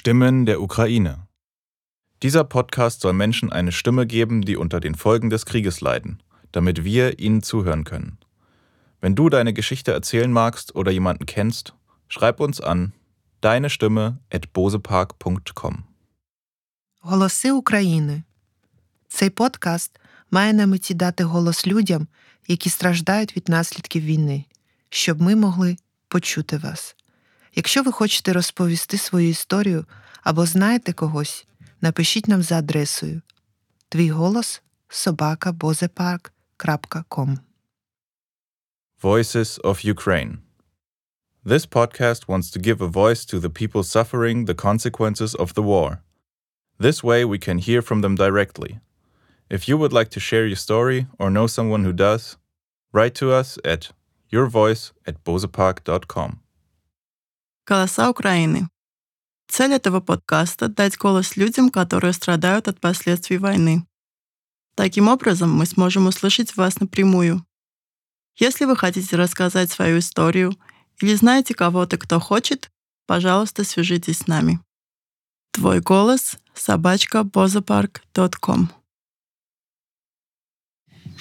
Stimmen der Ukraine. Dieser Podcast soll Menschen eine Stimme geben, die unter den Folgen des Krieges leiden, damit wir ihnen zuhören können. Wenn du deine Geschichte erzählen magst oder jemanden kennst, schreib uns an deine Stimme at bosepark.com. Голоси України. Цей подкаст має на меті дати голос людям, які страждають від наслідків війни, щоб ми могли почути вас. Якщо ви хочете розповісти свою історію або знаєте когось, напишіть нам за адресою твій голос собака bozepарк.com. Voices of Ukraine. This podcast wants to give a voice to the people suffering the consequences of the war. This way, we can hear from them directly. If you would like to share your story or know someone who does, write to us at yourvoice at bozepark.com. «Голоса Украины». Цель этого подкаста – дать голос людям, которые страдают от последствий войны. Таким образом, мы сможем услышать вас напрямую. Если вы хотите рассказать свою историю или знаете кого-то, кто хочет, пожалуйста, свяжитесь с нами. Твой голос – собачка.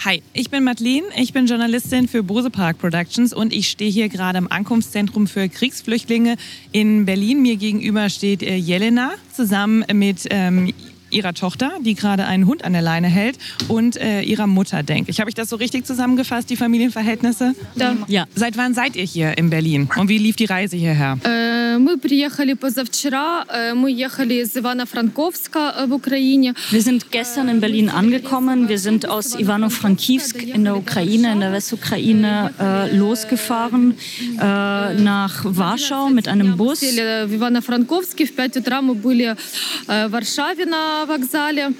Hi, ich bin Madeleine, ich bin Journalistin für Bose Park Productions und ich stehe hier gerade im Ankunftszentrum für Kriegsflüchtlinge in Berlin. Mir gegenüber steht äh, Jelena zusammen mit ähm, ihrer Tochter, die gerade einen Hund an der Leine hält, und äh, ihrer Mutter, denke ich. Habe ich das so richtig zusammengefasst, die Familienverhältnisse? Ja. ja. Seit wann seid ihr hier in Berlin und wie lief die Reise hierher? Äh Мы приехали позавчера. Э, Мы ехали из Ивано-Франковска э, в Украине. Wir sind gestern in Berlin angekommen. Wir sind aus Ivano-Frankivsk in der Ukraine, in der Westukraine, äh, losgefahren äh, nach Warschau mit einem Bus. Сели в Ивано-Франковске. В 5 утра мы были э, в Варшаве на вокзале.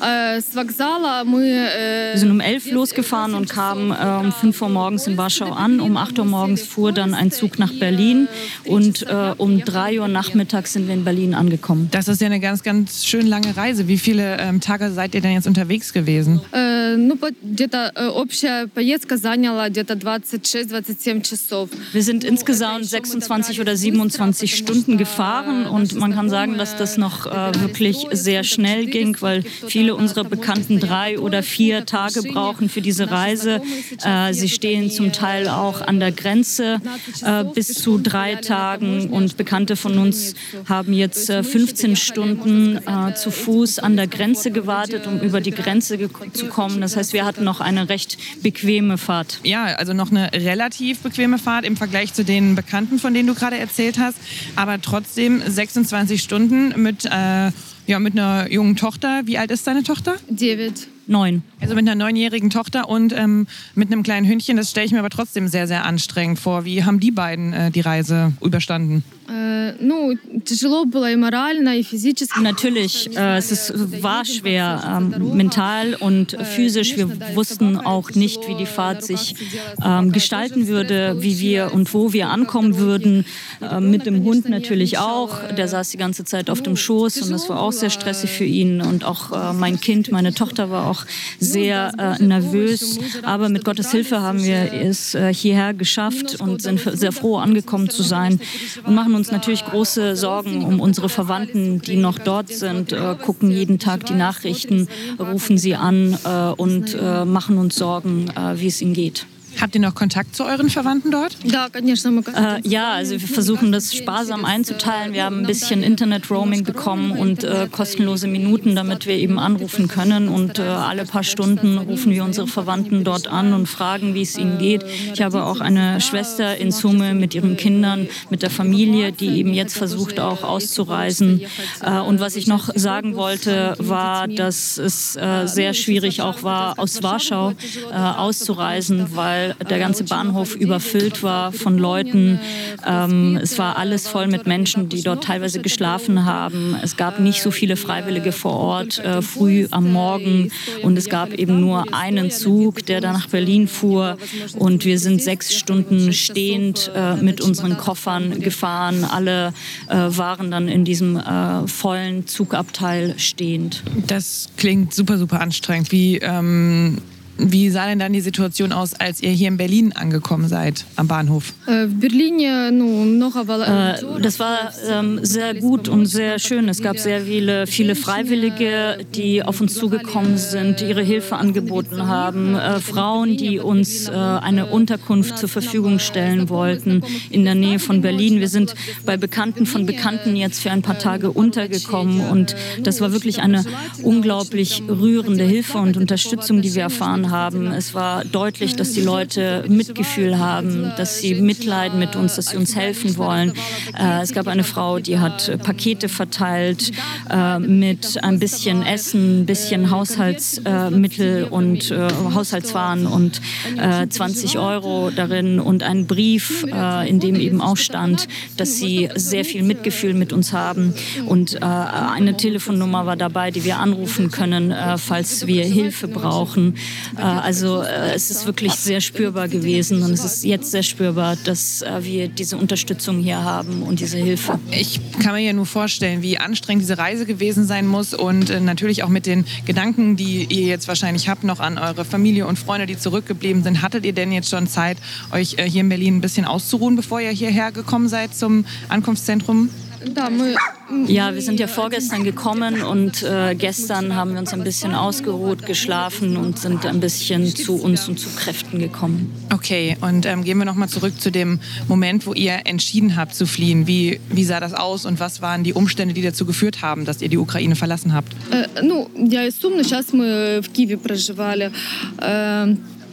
Э, С вокзала мы... э, Wir sind um 11 losgefahren und kamen äh, um 5 Uhr morgens in Warschau an. Um 8 Uhr morgens fuhr dann ein Zug nach Berlin und äh, um 3 Uhr nachmittags sind wir in Berlin angekommen. Das ist ja eine ganz, ganz schön lange Reise. Wie viele ähm, Tage seid ihr denn jetzt unterwegs gewesen? э, Ну, по- где-то э, общая поездка заняла где-то 26-27 часов. Wir sind insgesamt 26 oder 27 Stunden gefahren und man kann sagen, dass das noch äh, wirklich sehr schnell ging, weil viele unserer Bekannten drei oder vier Tage brauchen für diese Reise. Äh, sie stehen zum Teil auch an der Grenze äh, bis zu drei Tagen und Bekannte von uns haben jetzt äh, 15 Stunden äh, zu Fuß an der Grenze gewartet, um über die Grenze zu kommen. Das heißt, wir hatten noch eine recht bequeme Fahrt. Ja, also noch eine relativ bequeme Fahrt im Vergleich zu den Bekannten, von denen du gerade erzählt hast. Aber trotzdem 26 Stunden mit, äh, ja, mit einer jungen Tochter. Wie alt ist deine Tochter? David. Neun. Also mit einer neunjährigen Tochter und ähm, mit einem kleinen Hündchen. Das stelle ich mir aber trotzdem sehr, sehr anstrengend vor. Wie haben die beiden äh, die Reise überstanden? Natürlich, äh, es ist, war schwer, ähm, mental und physisch. Wir wussten auch nicht, wie die Fahrt sich ähm, gestalten würde, wie wir und wo wir ankommen würden. Äh, mit dem Hund natürlich auch. Der saß die ganze Zeit auf dem Schoß und das war auch sehr stressig für ihn. Und auch äh, mein Kind, meine Tochter war auch sehr äh, nervös. Aber mit Gottes Hilfe haben wir es äh, hierher geschafft und sind sehr froh, angekommen zu sein und machen uns natürlich große Sorgen um unsere Verwandten, die noch dort sind, äh, gucken jeden Tag die Nachrichten, rufen sie an äh, und äh, machen uns Sorgen, wie es ihnen geht. Habt ihr noch Kontakt zu euren Verwandten dort? Äh, ja, also wir versuchen das sparsam einzuteilen. Wir haben ein bisschen Internet-Roaming bekommen und äh, kostenlose Minuten, damit wir eben anrufen können. Und äh, alle paar Stunden rufen wir unsere Verwandten dort an und fragen, wie es ihnen geht. Ich habe auch eine Schwester in Summe mit ihren Kindern, mit der Familie, die eben jetzt versucht, auch auszureisen. Äh, und was ich noch sagen wollte, äh, war, dass es sehr schwierig auch war, aus Warschau auszureisen, weil der ganze Bahnhof überfüllt war von Leuten. Ähm, es war alles voll mit Menschen, die dort teilweise geschlafen haben. Es gab nicht so viele Freiwillige vor Ort äh, früh am Morgen und es gab eben nur einen Zug, der dann nach Berlin fuhr und wir sind sechs Stunden stehend äh, mit unseren Koffern gefahren. Alle äh, waren dann in diesem äh, vollen Zugabteil stehend. Das klingt super, super anstrengend. Wie ähm, wie sah denn dann die Situation aus, als ihr hier in Berlin angekommen seid, am Bahnhof? Äh, äh das war ähm, sehr gut und sehr schön. Es gab sehr viele, viele Freiwillige, die auf uns zugekommen sind, ihre Hilfe angeboten haben. Äh, Frauen, die uns äh, eine Unterkunft zur Verfügung stellen wollten in der Nähe von Berlin. Wir sind bei Bekannten von Bekannten jetzt für ein paar Tage untergekommen und das war wirklich eine unglaublich rührende Hilfe und Unterstützung, die wir erfahren haben es war deutlich, dass die Leute Mitgefühl haben, dass sie mitleiden mit uns, dass sie uns helfen wollen. Äh, es gab eine Frau, die hat Pakete verteilt äh, mit ein bisschen Essen, ein bisschen Haushaltsmittel und äh, Haushaltswaren und 20 Euro darin und einen Brief, in dem eben auch stand, dass sie sehr viel Mitgefühl mit uns haben und eine Telefonnummer war dabei, die wir anrufen können, falls wir Hilfe brauchen. Also es ist wirklich sehr spürbar gewesen und es ist jetzt sehr spürbar, dass wir diese Unterstützung hier haben und diese Hilfe. Ich kann mir ja nur vorstellen, wie anstrengend diese Reise gewesen sein muss und äh, natürlich auch mit den Gedanken, die ihr jetzt wahrscheinlich habt, noch an eure Familie und Freunde, die zurückgeblieben sind. Hattet ihr denn jetzt schon Zeit, euch äh, hier in Berlin ein bisschen auszuruhen, bevor ihr hierher gekommen seid zum Ankunftszentrum? Ja, wir sind ja vorgestern gekommen und äh, gestern haben wir uns ein bisschen ausgeruht, geschlafen und sind ein bisschen zu uns und zu Kräften gekommen. Okay, und ähm, gehen wir nochmal zurück zu dem Moment, wo ihr entschieden habt zu fliehen. Wie, wie sah das aus und was waren die Umstände, die dazu geführt haben, dass ihr die Ukraine verlassen habt? Äh, ну, я из Сумны, сейчас мы в Киеве проживали.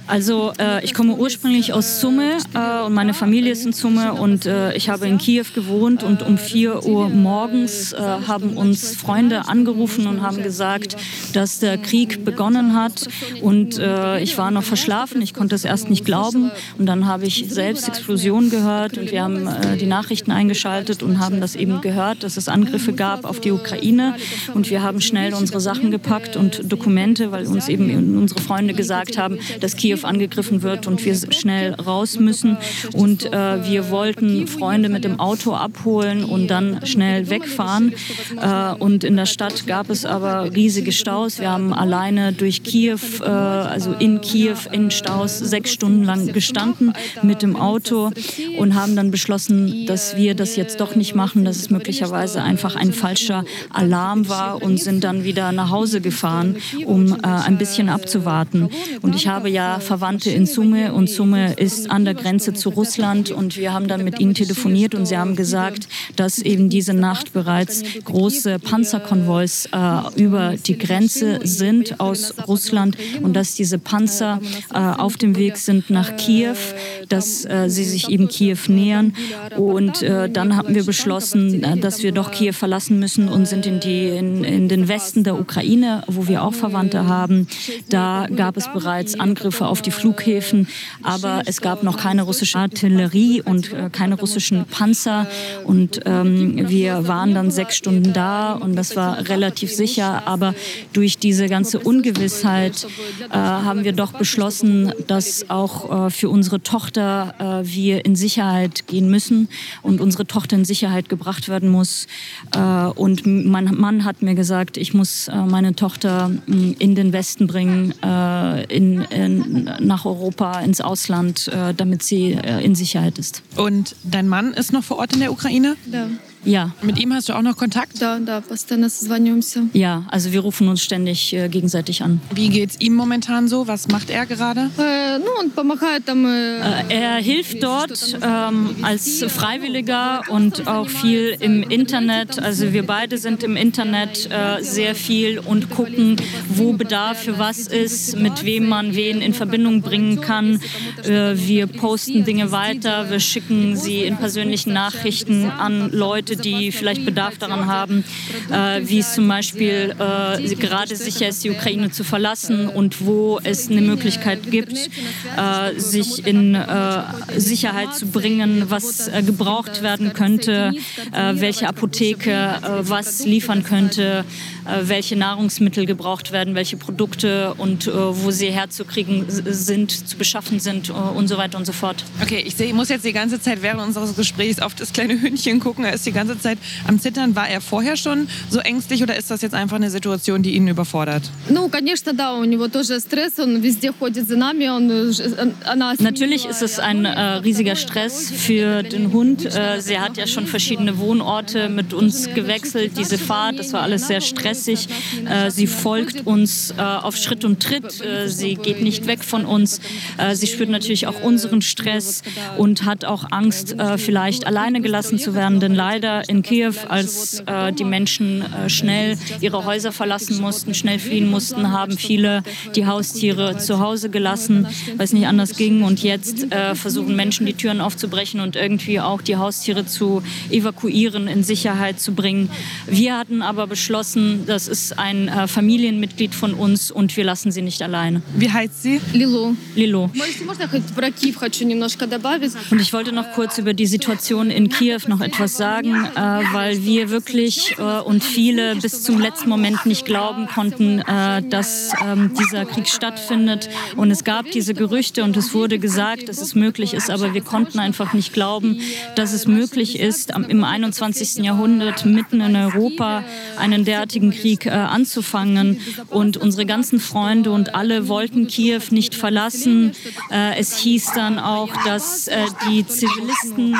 Also äh, ich komme ursprünglich aus Summe äh, und meine Familie ist in Summe und äh, ich habe in Kiew gewohnt und um 4 Uhr morgens äh, haben uns Freunde angerufen und haben gesagt, dass der Krieg begonnen hat. Und äh, ich war noch verschlafen, ich konnte es erst nicht glauben. Und dann habe ich selbst Explosionen gehört und wir haben äh, die Nachrichten eingeschaltet und haben das eben gehört, dass es Angriffe gab auf die Ukraine. Und wir haben schnell unsere Sachen gepackt und Dokumente, weil uns eben unsere Freunde gesagt haben, dass Kiew Kiew angegriffen wird und wir schnell raus müssen. Und äh, wir wollten Freunde mit dem Auto abholen und dann schnell wegfahren. Äh, und in der Stadt gab es aber riesige Staus. Wir haben alleine durch Kiew, äh, also in Kiew in Staus sechs Stunden lang gestanden mit dem Auto und haben dann beschlossen, dass wir das jetzt doch nicht machen, dass es möglicherweise einfach ein falscher Alarm war und sind dann wieder nach Hause gefahren, um äh, ein bisschen abzuwarten. Und ich habe ja Verwandte in Summe und Summe ist an der Grenze zu Russland und wir haben dann mit ihnen telefoniert und sie haben gesagt, dass eben diese Nacht bereits große Panzerkonvois äh, über die Grenze sind aus Russland und dass diese Panzer äh, auf dem Weg sind nach Kiew, dass äh, sie sich eben Kiew nähern und äh, dann haben wir beschlossen, äh, dass wir doch Kiew verlassen müssen und sind in, die, in, in den Westen der Ukraine, wo wir auch Verwandte haben. Da gab es bereits Angriffe auf auf die Flughäfen, aber es gab noch keine russische Artillerie und äh, keine russischen Panzer. Und ähm, wir waren dann sechs Stunden da und das war relativ sicher. Aber durch diese ganze Ungewissheit äh, haben wir doch beschlossen, dass auch äh, für unsere Tochter äh, wir in Sicherheit gehen müssen und unsere Tochter in Sicherheit gebracht werden muss. Äh, und mein Mann hat mir gesagt, ich muss äh, meine Tochter mm, in den Westen bringen, in, in nach Europa, ins Ausland, äh, damit sie äh, in Sicherheit ist. Und dein Mann ist noch vor Ort in der Ukraine? Ja. Ja. Mit ihm hast du auch noch Kontakt? Да, да, постоянно созваниваемся. Ja, also wir rufen uns ständig äh, gegenseitig an. Wie geht's ihm momentan so? Was macht er gerade? Äh, ну, он помогает там. Äh, er hilft dort ähm, als Freiwilliger und auch viel im Internet. Also wir beide sind im Internet äh, sehr viel und gucken, wo Bedarf für was ist, mit wem man wen in Verbindung bringen kann. Äh, wir posten Dinge weiter, wir schicken sie in persönlichen Nachrichten an Leute, die vielleicht Bedarf daran haben, äh, wie es zum Beispiel äh, gerade sicher ist, die Ukraine zu verlassen und wo es eine Möglichkeit gibt, äh, sich in äh, Sicherheit zu bringen, was äh, gebraucht werden könnte, äh, welche Apotheke was liefern könnte, welche Nahrungsmittel gebraucht werden, welche Produkte und wo sie herzukriegen sind, zu beschaffen sind und so weiter und so fort. Okay, ich, seh, ich muss jetzt die ganze Zeit während unseres Gesprächs auf das kleine Hündchen gucken. Er ist die ganze ganze Zeit am Zittern. War er vorher schon so ängstlich oder ist das jetzt einfach eine Situation, die ihn überfordert? Natürlich ist es ein äh, riesiger Stress für den Hund. Äh, äh, äh, äh, sie hat ja schon verschiedene Wohnorte mit uns gewechselt. Diese Fahrt, das war alles sehr stressig. Äh, sie folgt uns auf Schritt und Tritt. sie geht nicht weg von uns. sie spürt natürlich auch unseren Stress und hat auch Angst, vielleicht alleine gelassen zu werden, denn leider in Kiew, als die Menschen schnell ihre Häuser verlassen mussten, schnell fliehen mussten, haben viele die Haustiere zu Hause gelassen, weil es nicht anders ging. Und jetzt äh, versuchen Menschen die Türen aufzubrechen und irgendwie auch die Haustiere zu evakuieren, in Sicherheit zu bringen. Wir hatten aber beschlossen, das ist ein äh, Familienmitglied von uns und wir lassen sie nicht alleine. Wie heißt sie? Lilo. Lilo. Und ich wollte noch kurz über die Situation in Kiew noch etwas sagen, äh, weil wir wirklich äh, und viele bis zum letzten Moment nicht glauben konnten, äh, dass ähm, dieser Krieg stattfindet. Und es gab diese Gerüchte und es wurde gesagt, dass es möglich ist, aber wir konnten einfach nicht glauben, dass es möglich ist, im 21. Jahrhundert mitten in Europa einen derartigen Krieg äh, anzufangen. Und unsere ganzen Freunde und alle wollten Kiew nicht verlassen. Äh, es hieß dann auch, dass äh, die Zivilisten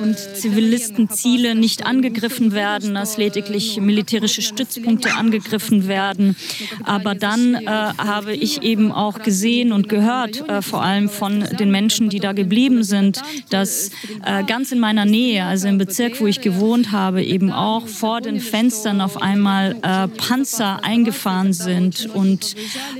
und Zivilistenziele nicht angegriffen werden, dass lediglich militärische Stützpunkte angegriffen werden. Aber dann äh, habe ich eben auch gesehen und gehört, äh, vor allem von den Menschen, die da geblieben sind, dass äh, ganz in meiner Nähe, also im Bezirk, wo ich gewohnt habe, eben auch vor den Fenstern auf einmal äh, Panzer eingefahren sind und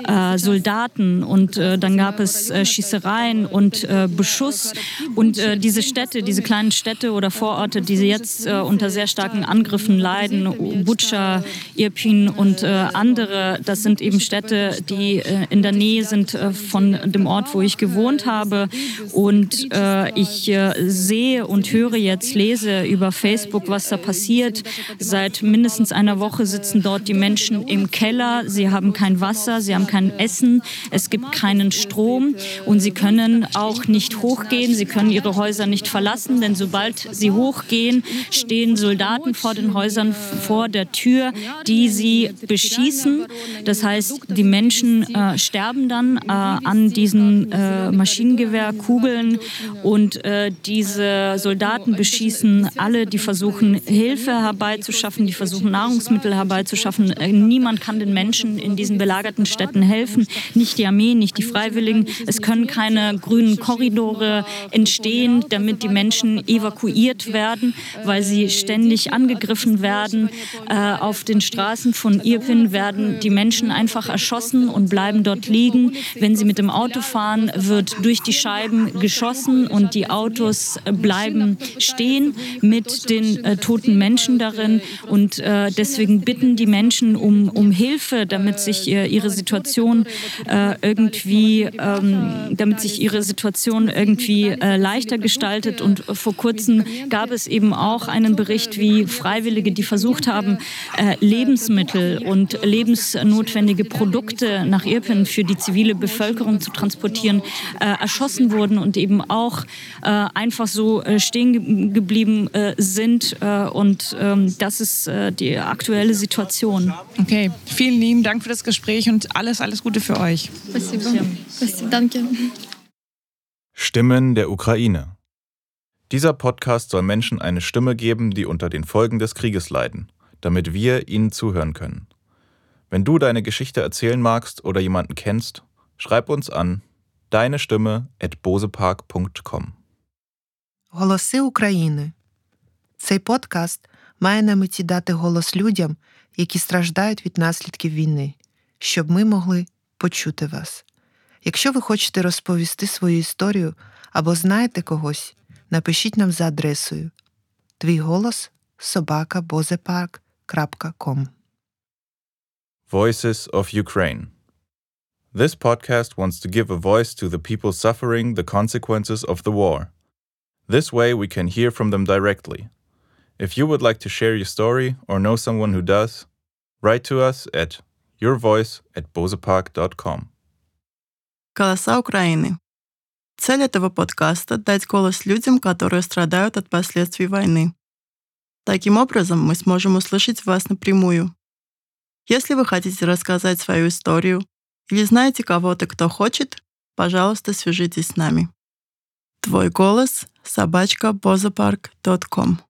äh, Soldaten und äh, dann gab es Schießereien und Beschuss und diese Städte, diese kleinen Städte oder Vororte, die jetzt unter sehr starken Angriffen leiden, Butscha, Irpin und andere, das sind eben Städte, die in der Nähe sind von dem Ort, wo ich gewohnt habe und ich sehe und höre jetzt, lese über Facebook, was da passiert. Seit mindestens einer Woche sitzen dort die Menschen im Keller. Sie haben kein Wasser, sie haben kein Essen, es gibt keinen Strom und sie können auch nicht hochgehen. Sie können ihre Häuser nicht verlassen, denn sobald sie hochgehen, stehen Soldaten vor den Häusern vor der Tür, die sie beschießen. Das heißt, die Menschen äh, sterben dann äh, an diesen äh, Maschinengewehrkugeln und äh, diese Soldaten beschießen alle, die versuchen, Hilfe herbeizuschaffen, die versuchen, Nahrungsmittel herbeizuschaffen. Äh, niemand kann den Menschen in diesen belagerten Städten helfen. Nicht die Armee, nicht die Freiwilligen. Es können keine grünen Korridore entstehen, damit die Menschen evakuiert werden, weil sie ständig angegriffen werden. Äh, auf den Straßen von Irpin werden die Menschen einfach erschossen und bleiben dort liegen. Wenn sie mit dem Auto fahren, wird durch die Scheiben geschossen und die Autos bleiben stehen mit den äh, toten Menschen darin. Und äh, deswegen bitten die Menschen um, um Hilfe, damit sich äh, ihre Situation äh, irgendwie, ähm, damit sich ihre Situation irgendwie äh, leichter gestaltet. Und vor kurzem gab es eben auch einen Bericht, wie Freiwillige, die versucht haben, äh, Lebensmittel und lebensnotwendige Produkte nach Irpen für die zivile Bevölkerung zu transportieren, erschossen wurden und eben auch einfach so stehen geblieben sind. und ähm, das ist die aktuelle Situation. Okay, vielen lieben Dank für das Gespräch und alles, alles Gute für euch. Danke. Stimmen der Ukraine. Dieser Podcast soll Menschen eine Stimme geben, die unter den Folgen des Krieges leiden, damit wir ihnen zuhören können. Wenn du deine Geschichte erzählen magst oder jemanden kennst, schreib uns an deine Stimme at bosepark.com. Голоси України. Цей подкаст має на меті дати голос людям, які страждають від наслідків війни, щоб ми могли почути вас. Якщо ви хочете розповісти свою історію або знаєте когось, напишіть нам за адресою твій голос собакабозепарк.com Voices of Ukraine. This podcast wants to give a voice to the people suffering the consequences of the war. This way we can hear from them directly. If you would like to share your story or know someone who does, write to us at yourvoice at bozepark.com. «Голоса Украины». Цель этого подкаста – дать голос людям, которые страдают от последствий войны. Таким образом, мы сможем услышать вас напрямую. Если вы хотите рассказать свою историю или знаете кого-то, кто хочет, пожалуйста, свяжитесь с нами. Твой голос собачка бозапарк.ком